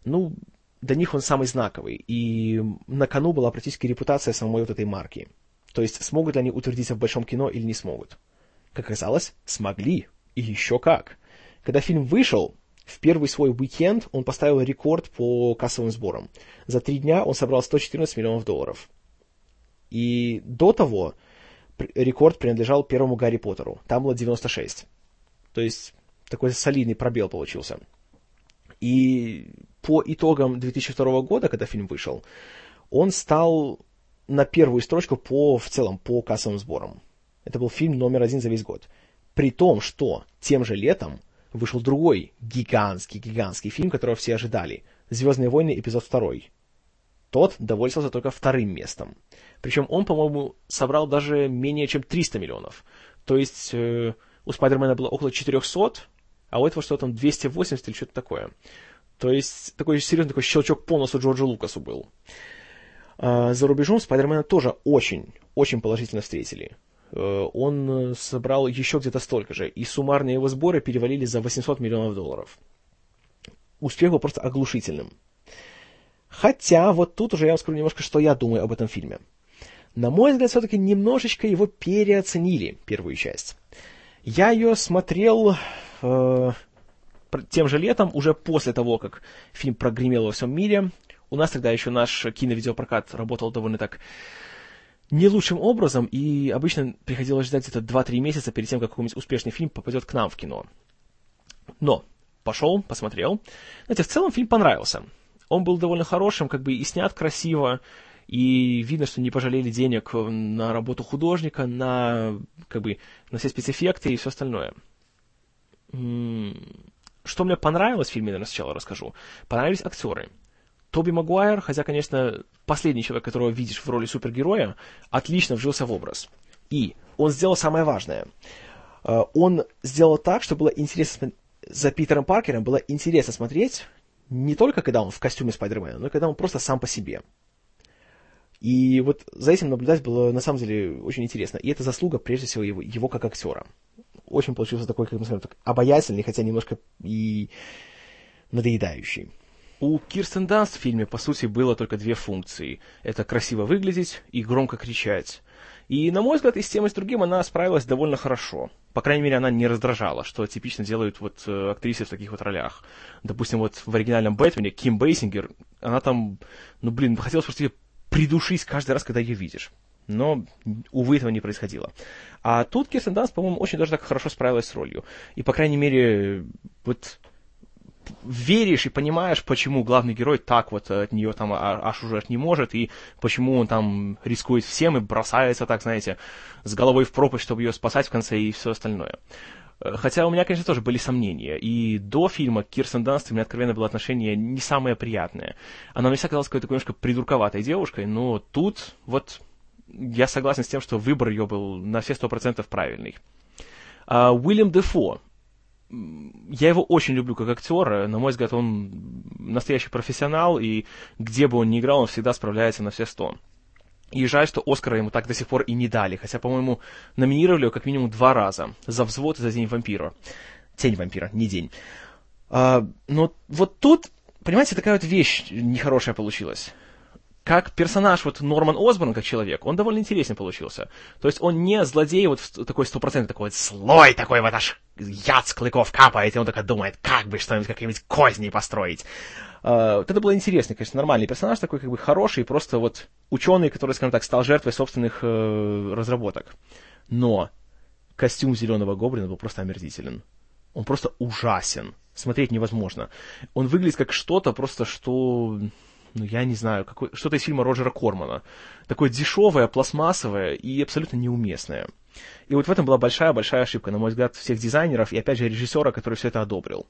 Speaker 1: ну, для них он самый знаковый. И на кону была практически репутация самой вот этой марки. То есть, смогут ли они утвердиться в большом кино или не смогут. Как оказалось, смогли. И еще как. Когда фильм вышел, в первый свой уикенд он поставил рекорд по кассовым сборам. За три дня он собрал 114 миллионов долларов. И до того рекорд принадлежал первому Гарри Поттеру. Там было 96. То есть такой солидный пробел получился. И по итогам 2002 года, когда фильм вышел, он стал на первую строчку по, в целом по кассовым сборам. Это был фильм номер один за весь год. При том, что тем же летом вышел другой гигантский-гигантский фильм, которого все ожидали. «Звездные войны. Эпизод второй». Тот довольствовался только вторым местом. Причем он, по-моему, собрал даже менее чем 300 миллионов. То есть э, у Спайдермена было около 400, а у этого что-то там 280 или что-то такое. То есть такой серьезный такой щелчок по носу Джорджу Лукасу был. А, за рубежом Спайдермена тоже очень, очень положительно встретили. Э, он собрал еще где-то столько же, и суммарные его сборы перевалили за 800 миллионов долларов. Успех был просто оглушительным. Хотя, вот тут уже я вам скажу немножко, что я думаю об этом фильме. На мой взгляд, все-таки немножечко его переоценили, первую часть. Я ее смотрел э, тем же летом, уже после того, как фильм прогремел во всем мире. У нас тогда еще наш киновидеопрокат работал довольно так не лучшим образом, и обычно приходилось ждать где-то 2-3 месяца перед тем, как какой-нибудь успешный фильм попадет к нам в кино. Но пошел, посмотрел. Знаете, в целом фильм понравился. Он был довольно хорошим, как бы и снят красиво, и видно, что не пожалели денег на работу художника, на, как бы, на все спецэффекты и все остальное. Что мне понравилось в фильме, наверное, сначала расскажу. Понравились актеры. Тоби Магуайр, хотя, конечно, последний человек, которого видишь в роли супергероя, отлично вжился в образ. И он сделал самое важное. Э, он сделал так, что было интересно за Питером Паркером было интересно смотреть не только когда он в костюме Спайдермена, но и когда он просто сам по себе. И вот за этим наблюдать было на самом деле очень интересно. И это заслуга, прежде всего, его, его как актера. Очень получился такой, как мы скажем, так, обаятельный, хотя немножко и надоедающий. У Кирстен Данст в фильме, по сути, было только две функции. Это красиво выглядеть и громко кричать. И, на мой взгляд, и с тем, и с другим она справилась довольно хорошо. По крайней мере, она не раздражала, что типично делают вот э, актрисы в таких вот ролях. Допустим, вот в оригинальном Бэтмене Ким Бейсингер, она там, ну, блин, хотелось просто ее придушить каждый раз, когда ее видишь. Но, увы, этого не происходило. А тут Кирстен Данст, по-моему, очень даже так хорошо справилась с ролью. И, по крайней мере, вот веришь и понимаешь, почему главный герой так вот от нее там а, аж уже не может, и почему он там рискует всем и бросается так, знаете, с головой в пропасть, чтобы ее спасать в конце и все остальное. Э, хотя у меня, конечно, тоже были сомнения. И до фильма Кирстен Данст у меня откровенно было отношение не самое приятное. Она мне всегда казалась какой-то немножко придурковатой девушкой, но тут вот я согласен с тем, что выбор ее был на все сто процентов правильный. А, Уильям Дефо я его очень люблю как актера. На мой взгляд, он настоящий профессионал, и где бы он ни играл, он всегда справляется на все сто. И жаль, что Оскара ему так до сих пор и не дали, хотя, по-моему, номинировали его как минимум два раза. За взвод и за День вампира. Тень вампира, не день. А, но вот тут, понимаете, такая вот вещь нехорошая получилась как персонаж вот Норман Осборн, как человек, он довольно интересный получился. То есть он не злодей вот такой стопроцентный, такой злой, такой вот аж яд с клыков капает, и он такой думает, как бы что-нибудь, какие-нибудь козни построить. Uh, вот это было интересно, конечно, нормальный персонаж такой, как бы хороший, просто вот ученый, который, скажем так, стал жертвой собственных uh, разработок. Но костюм зеленого гоблина был просто омерзителен. Он просто ужасен. Смотреть невозможно. Он выглядит как что-то просто, что ну, я не знаю, какой, что-то из фильма Роджера Кормана. Такое дешевое, пластмассовое и абсолютно неуместное. И вот в этом была большая-большая ошибка, на мой взгляд, всех дизайнеров и, опять же, режиссера, который все это одобрил.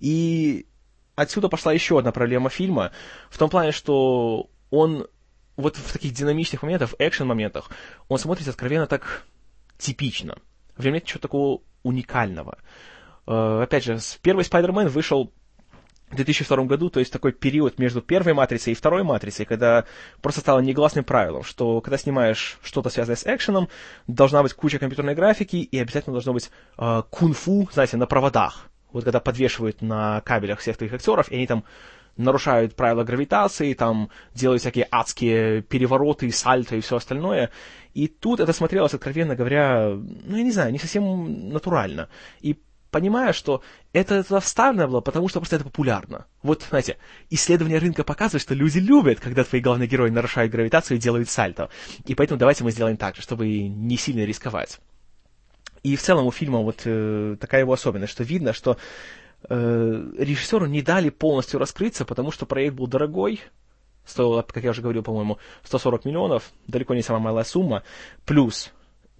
Speaker 1: И отсюда пошла еще одна проблема фильма, в том плане, что он вот в таких динамичных моментах, экшен-моментах, он смотрится откровенно так типично. В нем нет чего такого уникального. Uh, опять же, первый Спайдермен вышел в 2002 году, то есть такой период между первой матрицей и второй матрицей, когда просто стало негласным правилом, что когда снимаешь что-то связанное с экшеном, должна быть куча компьютерной графики и обязательно должно быть э, кунг-фу, знаете, на проводах. Вот когда подвешивают на кабелях всех твоих актеров, и они там нарушают правила гравитации, там делают всякие адские перевороты, сальто и все остальное. И тут это смотрелось, откровенно говоря, ну, я не знаю, не совсем натурально. И понимая, что это, это вставлено было, потому что просто это популярно. Вот, знаете, исследование рынка показывает, что люди любят, когда твои главные герои нарушают гравитацию и делают сальто. И поэтому давайте мы сделаем так же, чтобы не сильно рисковать. И в целом у фильма вот э, такая его особенность, что видно, что э, режиссеру не дали полностью раскрыться, потому что проект был дорогой, стоил, как я уже говорил, по-моему, 140 миллионов, далеко не самая малая сумма, плюс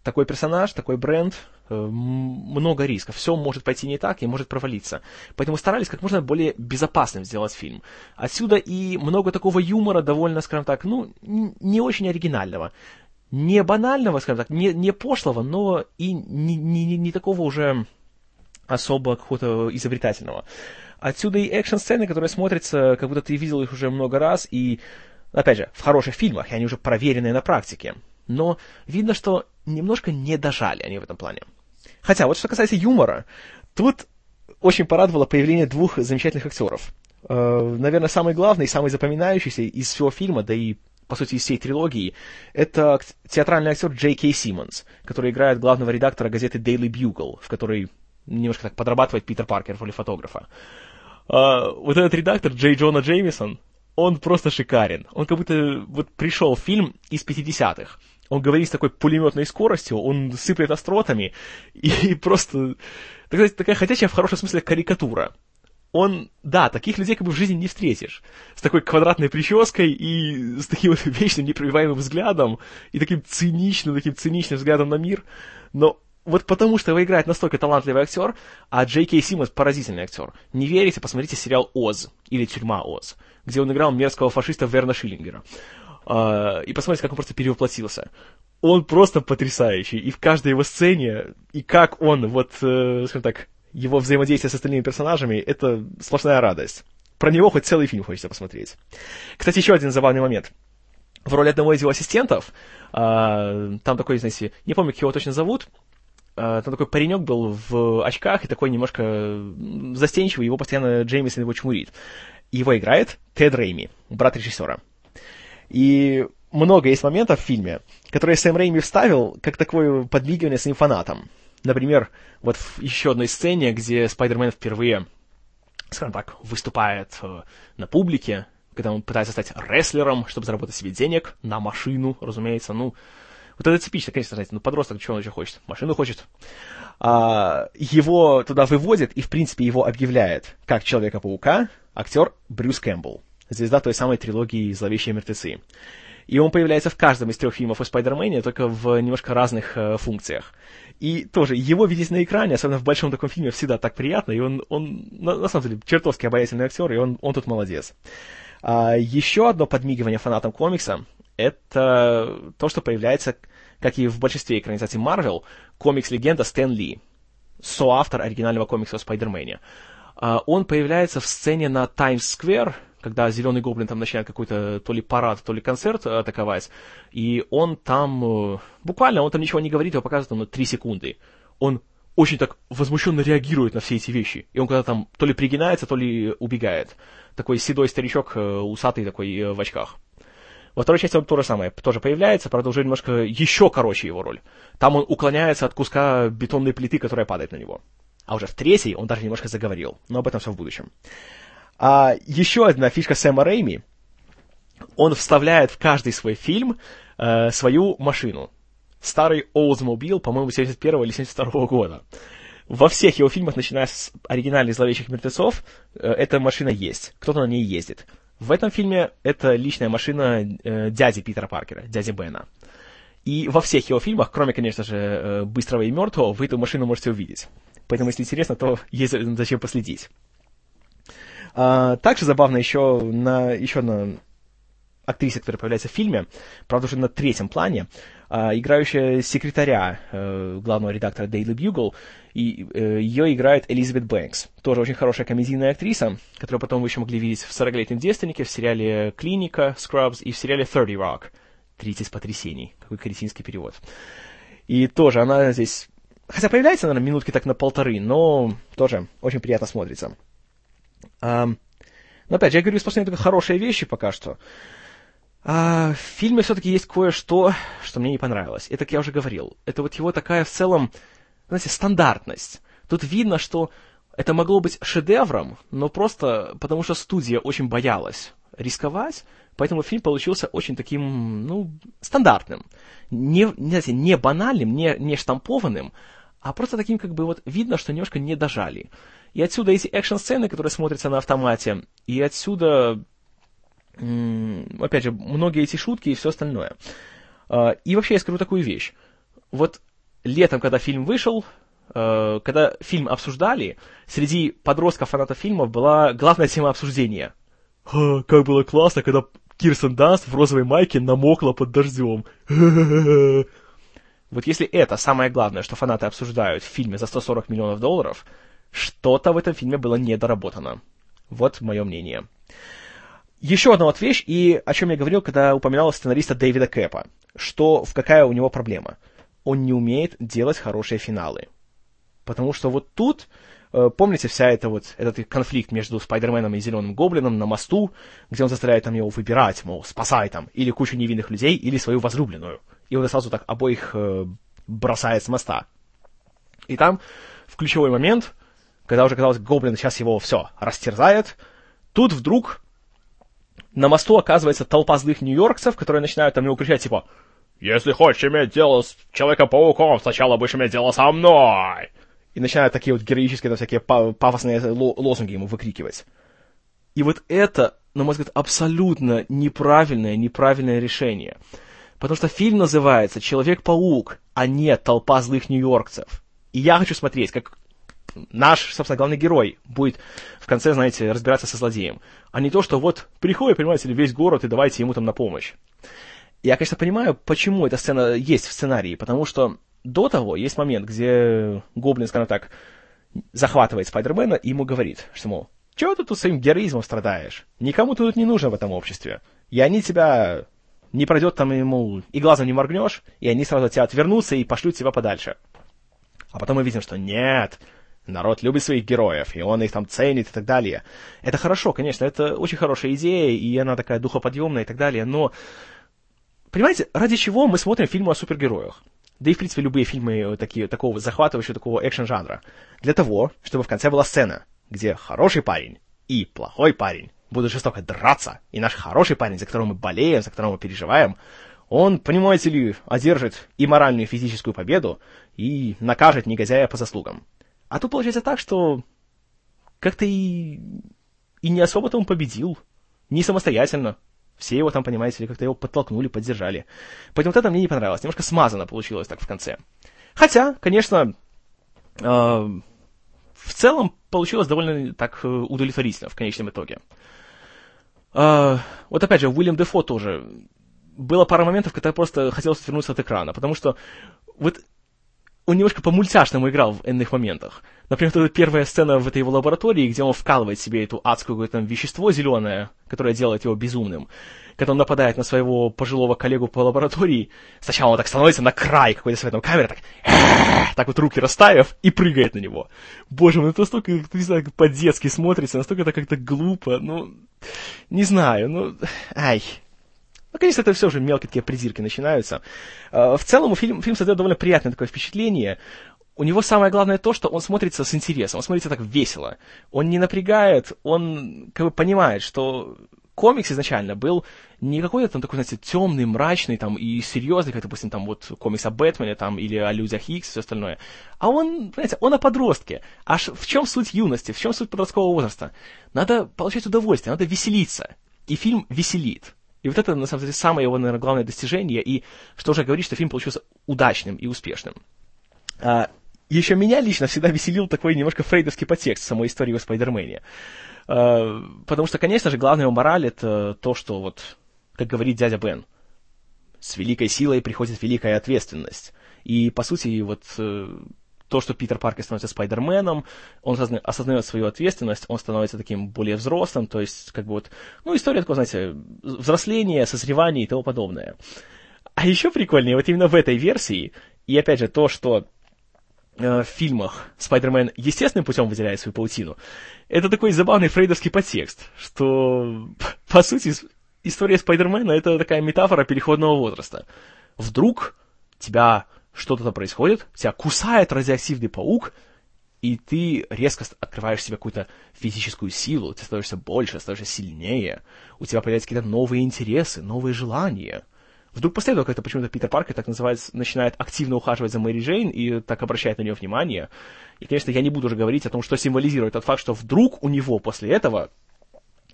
Speaker 1: такой персонаж, такой бренд, э, много рисков. Все может пойти не так и может провалиться. Поэтому старались как можно более безопасным сделать фильм. Отсюда и много такого юмора, довольно, скажем так, ну, не очень оригинального. не банального, скажем так, не, не пошлого, но и не, не, не такого уже особо какого-то изобретательного. Отсюда и экшн-сцены, которые смотрятся, как будто ты видел их уже много раз, и, опять же, в хороших фильмах, и они уже проверенные на практике. Но видно, что немножко не дожали они в этом плане. Хотя, вот что касается юмора, тут очень порадовало появление двух замечательных актеров. Э, наверное, самый главный, самый запоминающийся из всего фильма, да и по сути, из всей трилогии, это театральный актер Джей Кей Симмонс, который играет главного редактора газеты Daily Bugle, в которой немножко так подрабатывает Питер Паркер в роли фотографа. Uh, вот этот редактор Джей Джона Джеймисон, он просто шикарен. Он как будто вот пришел в фильм из 50-х. Он говорит с такой пулеметной скоростью, он сыплет остротами, и просто, так сказать, такая ходячая в хорошем смысле карикатура он, да, таких людей как бы в жизни не встретишь. С такой квадратной прической и с таким вот вечным непробиваемым взглядом, и таким циничным, таким циничным взглядом на мир. Но вот потому что его играет настолько талантливый актер, а Джей Кей Симмонс поразительный актер. Не верите, посмотрите сериал «Оз» или «Тюрьма Оз», где он играл мерзкого фашиста Верна Шиллингера. Uh, и посмотрите, как он просто перевоплотился. Он просто потрясающий. И в каждой его сцене, и как он, вот, uh, скажем так, его взаимодействие с остальными персонажами — это сплошная радость. Про него хоть целый фильм хочется посмотреть. Кстати, еще один забавный момент. В роли одного из его ассистентов, э, там такой, знаете, не помню, как его точно зовут, э, там такой паренек был в очках и такой немножко застенчивый, его постоянно Джеймисон его чмурит. Его играет Тед Рейми, брат режиссера. И много есть моментов в фильме, которые Сэм Рейми вставил, как такое подмигивание своим фанатам. Например, вот в еще одной сцене, где Спайдермен впервые, скажем так, выступает э, на публике, когда он пытается стать рестлером, чтобы заработать себе денег на машину, разумеется, ну, вот это типично, конечно, знаете, ну, подросток, что он еще хочет? Машину хочет. А, его туда выводит и, в принципе, его объявляет как Человека-паука актер Брюс Кэмпбелл, звезда той самой трилогии «Зловещие мертвецы». И он появляется в каждом из трех фильмов о Спайдермене, только в немножко разных э, функциях. И тоже его видеть на экране, особенно в большом таком фильме, всегда так приятно, и он, он на, на самом деле, чертовски обаятельный актер, и он, он тут молодец. А, еще одно подмигивание фанатам комикса — это то, что появляется, как и в большинстве экранизаций Марвел, комикс-легенда Стэн Ли, соавтор оригинального комикса о Спайдермене. А, он появляется в сцене на Таймс-сквер, когда Зеленый Гоблин там начинает какой-то то ли парад, то ли концерт атаковать, и он там, э, буквально, он там ничего не говорит, его показывают там на 3 секунды. Он очень так возмущенно реагирует на все эти вещи. И он когда там то ли пригинается, то ли убегает. Такой седой старичок, э, усатый такой э, в очках. Во второй части он то же самое, тоже появляется, правда, уже немножко еще короче его роль. Там он уклоняется от куска бетонной плиты, которая падает на него. А уже в третьей он даже немножко заговорил, но об этом все в будущем. А еще одна фишка Сэма Рейми. Он вставляет в каждый свой фильм э, свою машину. Старый Oldsmobile, по-моему, 71 или 72 года. Во всех его фильмах, начиная с оригинальных «Зловещих мертвецов», э, эта машина есть. Кто-то на ней ездит. В этом фильме это личная машина э, дяди Питера Паркера, дяди Бена. И во всех его фильмах, кроме, конечно же, э, «Быстрого и мертвого», вы эту машину можете увидеть. Поэтому, если интересно, то есть зачем последить. А, также забавно еще на еще одна актриса, которая появляется в фильме, правда уже на третьем плане, а, играющая секретаря э, главного редактора Daily Bugle, и э, ее играет Элизабет Бэнкс, тоже очень хорошая комедийная актриса, которую потом вы еще могли видеть в «40-летнем девственнике», в сериале «Клиника», «Scrubs» и в сериале «30 Rock», «30 потрясений», какой кретинский перевод. И тоже она здесь, хотя появляется, наверное, минутки так на полторы, но тоже очень приятно смотрится. Но опять же, я говорю сплошные только хорошие вещи пока что. А, в фильме все-таки есть кое-что, что мне не понравилось. Это, как я уже говорил, это вот его такая в целом, знаете, стандартность. Тут видно, что это могло быть шедевром, но просто потому что студия очень боялась рисковать, поэтому фильм получился очень таким, ну, стандартным. Не, знаете, не банальным, не, не штампованным, а просто таким, как бы, вот видно, что немножко не дожали. И отсюда эти экшн-сцены, которые смотрятся на автомате, и отсюда, опять же, многие эти шутки и все остальное. А, и вообще я скажу такую вещь. Вот летом, когда фильм вышел, а, когда фильм обсуждали, среди подростков фанатов фильмов была главная тема обсуждения. как было классно, когда Кирстен Данст в розовой майке намокла под дождем. Вот если это самое главное, что фанаты обсуждают в фильме за 140 миллионов долларов, что-то в этом фильме было недоработано. Вот мое мнение. Еще одна вот вещь, и о чем я говорил, когда упоминал сценариста Дэвида Кэпа, что в какая у него проблема. Он не умеет делать хорошие финалы. Потому что вот тут, э, помните, вся эта вот, этот конфликт между Спайдерменом и Зеленым Гоблином на мосту, где он заставляет там его выбирать, мол, спасай там, или кучу невинных людей, или свою возлюбленную. И он сразу так обоих э, бросает с моста. И там, в ключевой момент, когда уже казалось, Гоблин сейчас его все растерзает, тут вдруг на мосту оказывается толпа злых нью-йоркцев, которые начинают там его кричать, типа, «Если хочешь иметь дело с Человеком-пауком, сначала будешь иметь дело со мной!» И начинают такие вот героические, там, всякие пафосные лозунги ему выкрикивать. И вот это, на мой взгляд, абсолютно неправильное, неправильное решение. Потому что фильм называется «Человек-паук», а не «Толпа злых нью-йоркцев». И я хочу смотреть, как наш, собственно, главный герой будет в конце, знаете, разбираться со злодеем. А не то, что вот приходит, понимаете ли, весь город, и давайте ему там на помощь. Я, конечно, понимаю, почему эта сцена есть в сценарии, потому что до того есть момент, где Гоблин, скажем так, захватывает Спайдермена и ему говорит, что, мол, чего ты тут своим героизмом страдаешь? Никому ты тут не нужен в этом обществе. И они тебя не пройдет там ему, и глазом не моргнешь, и они сразу от тебя отвернутся и пошлют тебя подальше. А потом мы видим, что нет, народ любит своих героев, и он их там ценит и так далее. Это хорошо, конечно, это очень хорошая идея, и она такая духоподъемная и так далее, но, понимаете, ради чего мы смотрим фильмы о супергероях? Да и, в принципе, любые фильмы такие, такого захватывающего, такого экшен-жанра. Для того, чтобы в конце была сцена, где хороший парень и плохой парень будут жестоко драться, и наш хороший парень, за которого мы болеем, за которого мы переживаем, он, понимаете ли, одержит и моральную, и физическую победу, и накажет негодяя по заслугам. А тут получается так, что как-то и, и не особо-то он победил, не самостоятельно. Все его там, понимаете ли, как-то его подтолкнули, поддержали. Поэтому вот это мне не понравилось. Немножко смазано получилось так в конце. Хотя, конечно, э, в целом получилось довольно так э, удовлетворительно в конечном итоге. Э, вот опять же, Уильям Дефо тоже. Было пара моментов, когда просто хотел отвернуться от экрана, потому что вот он немножко по-мультяшному играл в иных моментах. Например, эта первая сцена в этой его лаборатории, где он вкалывает себе эту адскую какое-то вещество зеленое, которое делает его безумным. Когда он нападает на своего пожилого коллегу по лаборатории, сначала он так становится на край какой-то своей там камеры, так, так вот руки расставив и прыгает на него. Боже мой, это настолько, не знаю, по-детски смотрится, настолько это как-то глупо, ну, не знаю, ну, ай, ну, конечно, это все уже мелкие такие придирки начинаются. А, в целом, фильм, фильм создает довольно приятное такое впечатление. У него самое главное то, что он смотрится с интересом, он смотрится так весело. Он не напрягает, он как бы понимает, что комикс изначально был не какой-то там такой, знаете, темный, мрачный там и серьезный, как, допустим, там вот комикс о Бэтмене там или о Людях Икс и все остальное. А он, знаете, он о подростке. А в чем суть юности, в чем суть подросткового возраста? Надо получать удовольствие, надо веселиться. И фильм веселит. И вот это, на самом деле, самое его, наверное, главное достижение, и что уже говорить, что фильм получился удачным и успешным. Еще меня лично всегда веселил такой немножко фрейдовский подтекст самой истории о Спайдермене. А, потому что, конечно же, главная его мораль — это то, что вот, как говорит дядя Бен, с великой силой приходит великая ответственность. И, по сути, вот э, то, что Питер Паркер становится Спайдерменом, он осознает свою ответственность, он становится таким более взрослым, то есть, как бы вот, ну, история такого, знаете, взросления, созревания и тому подобное. А еще прикольнее, вот именно в этой версии, и опять же то, что э, в фильмах Спайдермен естественным путем выделяет свою паутину, это такой забавный фрейдовский подтекст, что, по сути, история Спайдермена — это такая метафора переходного возраста. Вдруг тебя что-то происходит, тебя кусает радиоактивный паук, и ты резко открываешь себе какую-то физическую силу, ты становишься больше, становишься сильнее, у тебя появляются какие-то новые интересы, новые желания. Вдруг после этого как-то почему-то Питер Паркер так называется, начинает активно ухаживать за Мэри Джейн и так обращает на нее внимание. И, конечно, я не буду уже говорить о том, что символизирует тот факт, что вдруг у него после этого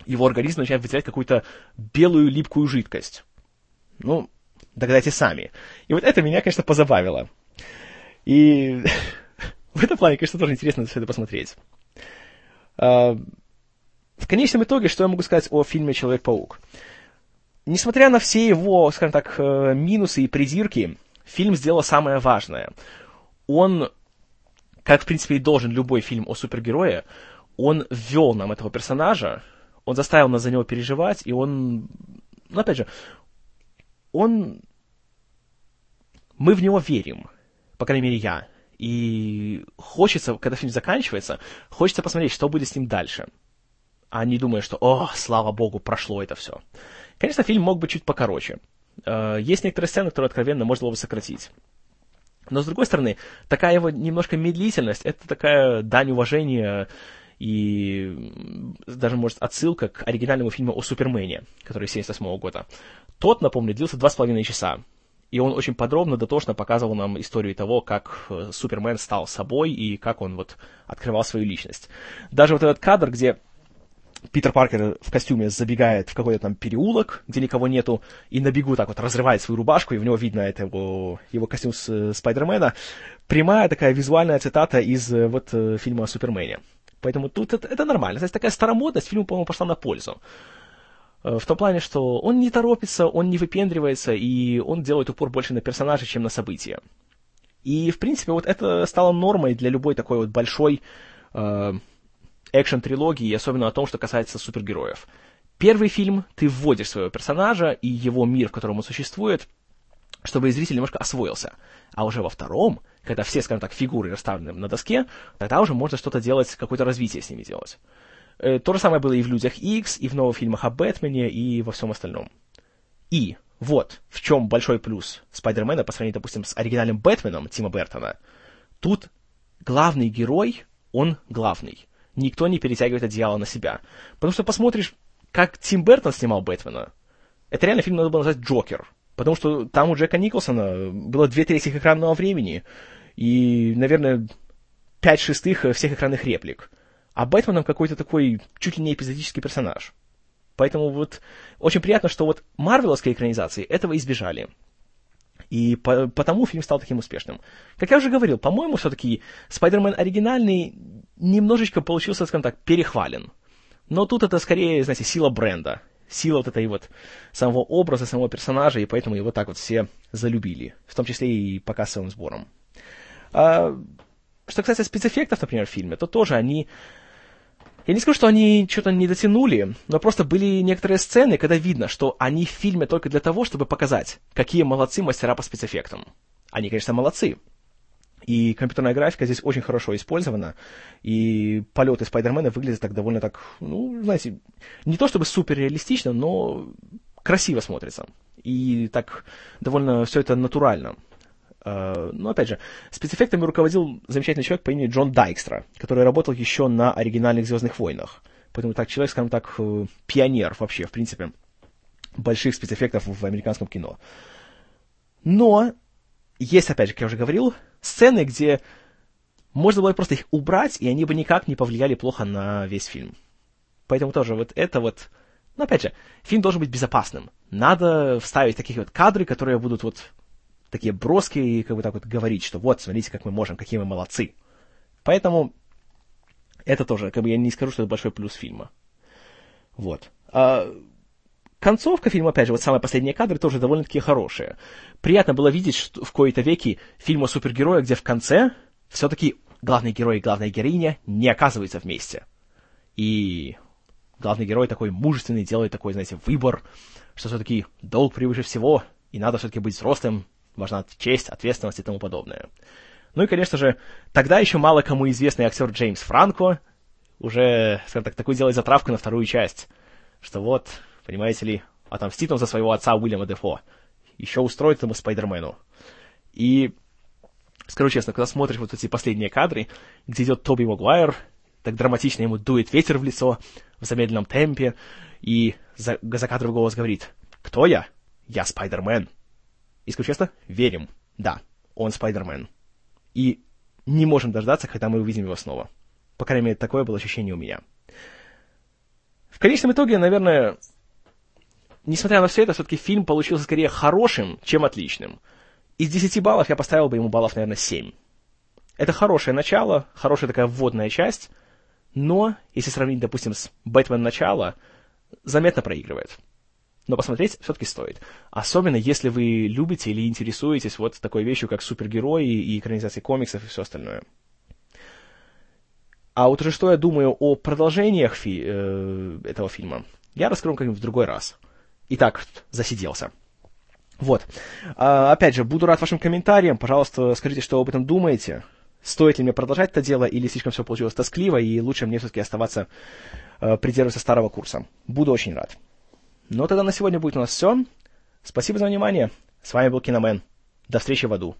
Speaker 1: его организм начинает выделять какую-то белую липкую жидкость. Ну, Догадайтесь сами. И вот это меня, конечно, позабавило. И в этом плане, конечно, тоже интересно все это посмотреть. А, в конечном итоге, что я могу сказать о фильме «Человек-паук»? Несмотря на все его, скажем так, э, минусы и придирки, фильм сделал самое важное. Он, как в принципе и должен любой фильм о супергерое, он ввел нам этого персонажа, он заставил нас за него переживать, и он, ну опять же, он, мы в него верим, по крайней мере я, и хочется, когда фильм заканчивается, хочется посмотреть, что будет с ним дальше, а не думая, что, о, слава богу, прошло это все. Конечно, фильм мог быть чуть покороче. Э, есть некоторые сцены, которые откровенно можно было бы сократить. Но, с другой стороны, такая его немножко медлительность, это такая дань уважения и даже, может, отсылка к оригинальному фильму о Супермене, который 78 года. Тот, напомню, длился два с половиной часа. И он очень подробно, дотошно показывал нам историю того, как э, Супермен стал собой и как он вот открывал свою личность. Даже вот этот кадр, где Питер Паркер в костюме забегает в какой-то там переулок, где никого нету, и на бегу так вот разрывает свою рубашку, и в него видно это его, его костюм с э, Спайдермена. Прямая такая визуальная цитата из э, вот э, фильма о Супермене. Поэтому тут это, это нормально. То есть такая старомодность фильму, по-моему, пошла на пользу. В том плане, что он не торопится, он не выпендривается, и он делает упор больше на персонажа, чем на события. И, в принципе, вот это стало нормой для любой такой вот большой экшен-трилогии, особенно о том, что касается супергероев. Первый фильм ты вводишь своего персонажа и его мир, в котором он существует, чтобы зритель немножко освоился. А уже во втором, когда все, скажем так, фигуры расставлены на доске, тогда уже можно что-то делать, какое-то развитие с ними делать. Э, то же самое было и в «Людях X, и в новых фильмах о Бэтмене, и во всем остальном. И вот в чем большой плюс Спайдермена по сравнению, допустим, с оригинальным Бэтменом Тима Бертона. Тут главный герой, он главный никто не перетягивает одеяло на себя. Потому что посмотришь, как Тим Бертон снимал Бэтмена. Это реально фильм надо было назвать «Джокер». Потому что там у Джека Николсона было две трети экранного времени и, наверное, пять шестых всех экранных реплик. А Бэтменом какой-то такой чуть ли не эпизодический персонаж. Поэтому вот очень приятно, что вот марвеловской экранизации этого избежали. И по, потому фильм стал таким успешным. Как я уже говорил, по-моему, все-таки Спайдермен оригинальный немножечко получился, скажем так, перехвален. Но тут это скорее, знаете, сила бренда. Сила вот этой вот самого образа, самого персонажа, и поэтому его так вот все залюбили. В том числе и по кассовым сборам. А, что касается спецэффектов, например, в фильме, то тоже они я не скажу, что они что-то не дотянули, но просто были некоторые сцены, когда видно, что они в фильме только для того, чтобы показать, какие молодцы мастера по спецэффектам. Они, конечно, молодцы. И компьютерная графика здесь очень хорошо использована, и полеты Спайдермена выглядят так довольно так, ну, знаете, не то чтобы супер реалистично, но красиво смотрится. И так довольно все это натурально. Э, но, опять же, спецэффектами руководил замечательный человек по имени Джон Дайкстра, который работал еще на оригинальных «Звездных войнах». Поэтому так человек, скажем так, э, пионер вообще, в принципе, больших спецэффектов в американском кино. Но есть, опять же, как я уже говорил, сцены, где можно было просто их убрать, и они бы никак не повлияли плохо на весь фильм. Поэтому тоже вот это вот... Но опять же, фильм должен быть безопасным. Надо вставить такие вот кадры, которые будут вот такие броские и как бы так вот говорить, что вот, смотрите, как мы можем, какие мы молодцы. Поэтому это тоже, как бы я не скажу, что это большой плюс фильма. Вот. А, концовка фильма, опять же, вот самые последние кадры тоже довольно-таки хорошие. Приятно было видеть что в кои-то веки фильм о супергерое, где в конце все-таки главный герой и главная героиня не оказываются вместе. И главный герой такой мужественный делает такой, знаете, выбор, что все-таки долг превыше всего, и надо все-таки быть взрослым, важна честь, ответственность и тому подобное. Ну и, конечно же, тогда еще мало кому известный актер Джеймс Франко уже, скажем так, такую делает затравку на вторую часть, что вот, понимаете ли, отомстит он за своего отца Уильяма Дефо, еще устроит ему Спайдермену. И, скажу честно, когда смотришь вот эти последние кадры, где идет Тоби Магуайр, так драматично ему дует ветер в лицо в замедленном темпе, и за, за кадровый голос говорит «Кто я? Я Спайдермен». И, скажу честно, верим. Да, он Спайдермен. И не можем дождаться, когда мы увидим его снова. По крайней мере, такое было ощущение у меня. В конечном итоге, наверное, несмотря на все это, все-таки фильм получился скорее хорошим, чем отличным. Из 10 баллов я поставил бы ему баллов, наверное, 7. Это хорошее начало, хорошая такая вводная часть, но, если сравнить, допустим, с «Бэтмен. Начало», заметно проигрывает. Но посмотреть все-таки стоит. Особенно, если вы любите или интересуетесь вот такой вещью, как супергерои и экранизации комиксов и все остальное. А вот уже что я думаю о продолжениях фи- э, этого фильма, я расскажу как-нибудь в другой раз. Итак, засиделся. Вот. А, опять же, буду рад вашим комментариям. Пожалуйста, скажите, что вы об этом думаете. Стоит ли мне продолжать это дело, или слишком все получилось тоскливо, и лучше мне все-таки оставаться, э, придерживаться старого курса. Буду очень рад. Ну, тогда на сегодня будет у нас все. Спасибо за внимание. С вами был Киномен. До встречи в аду.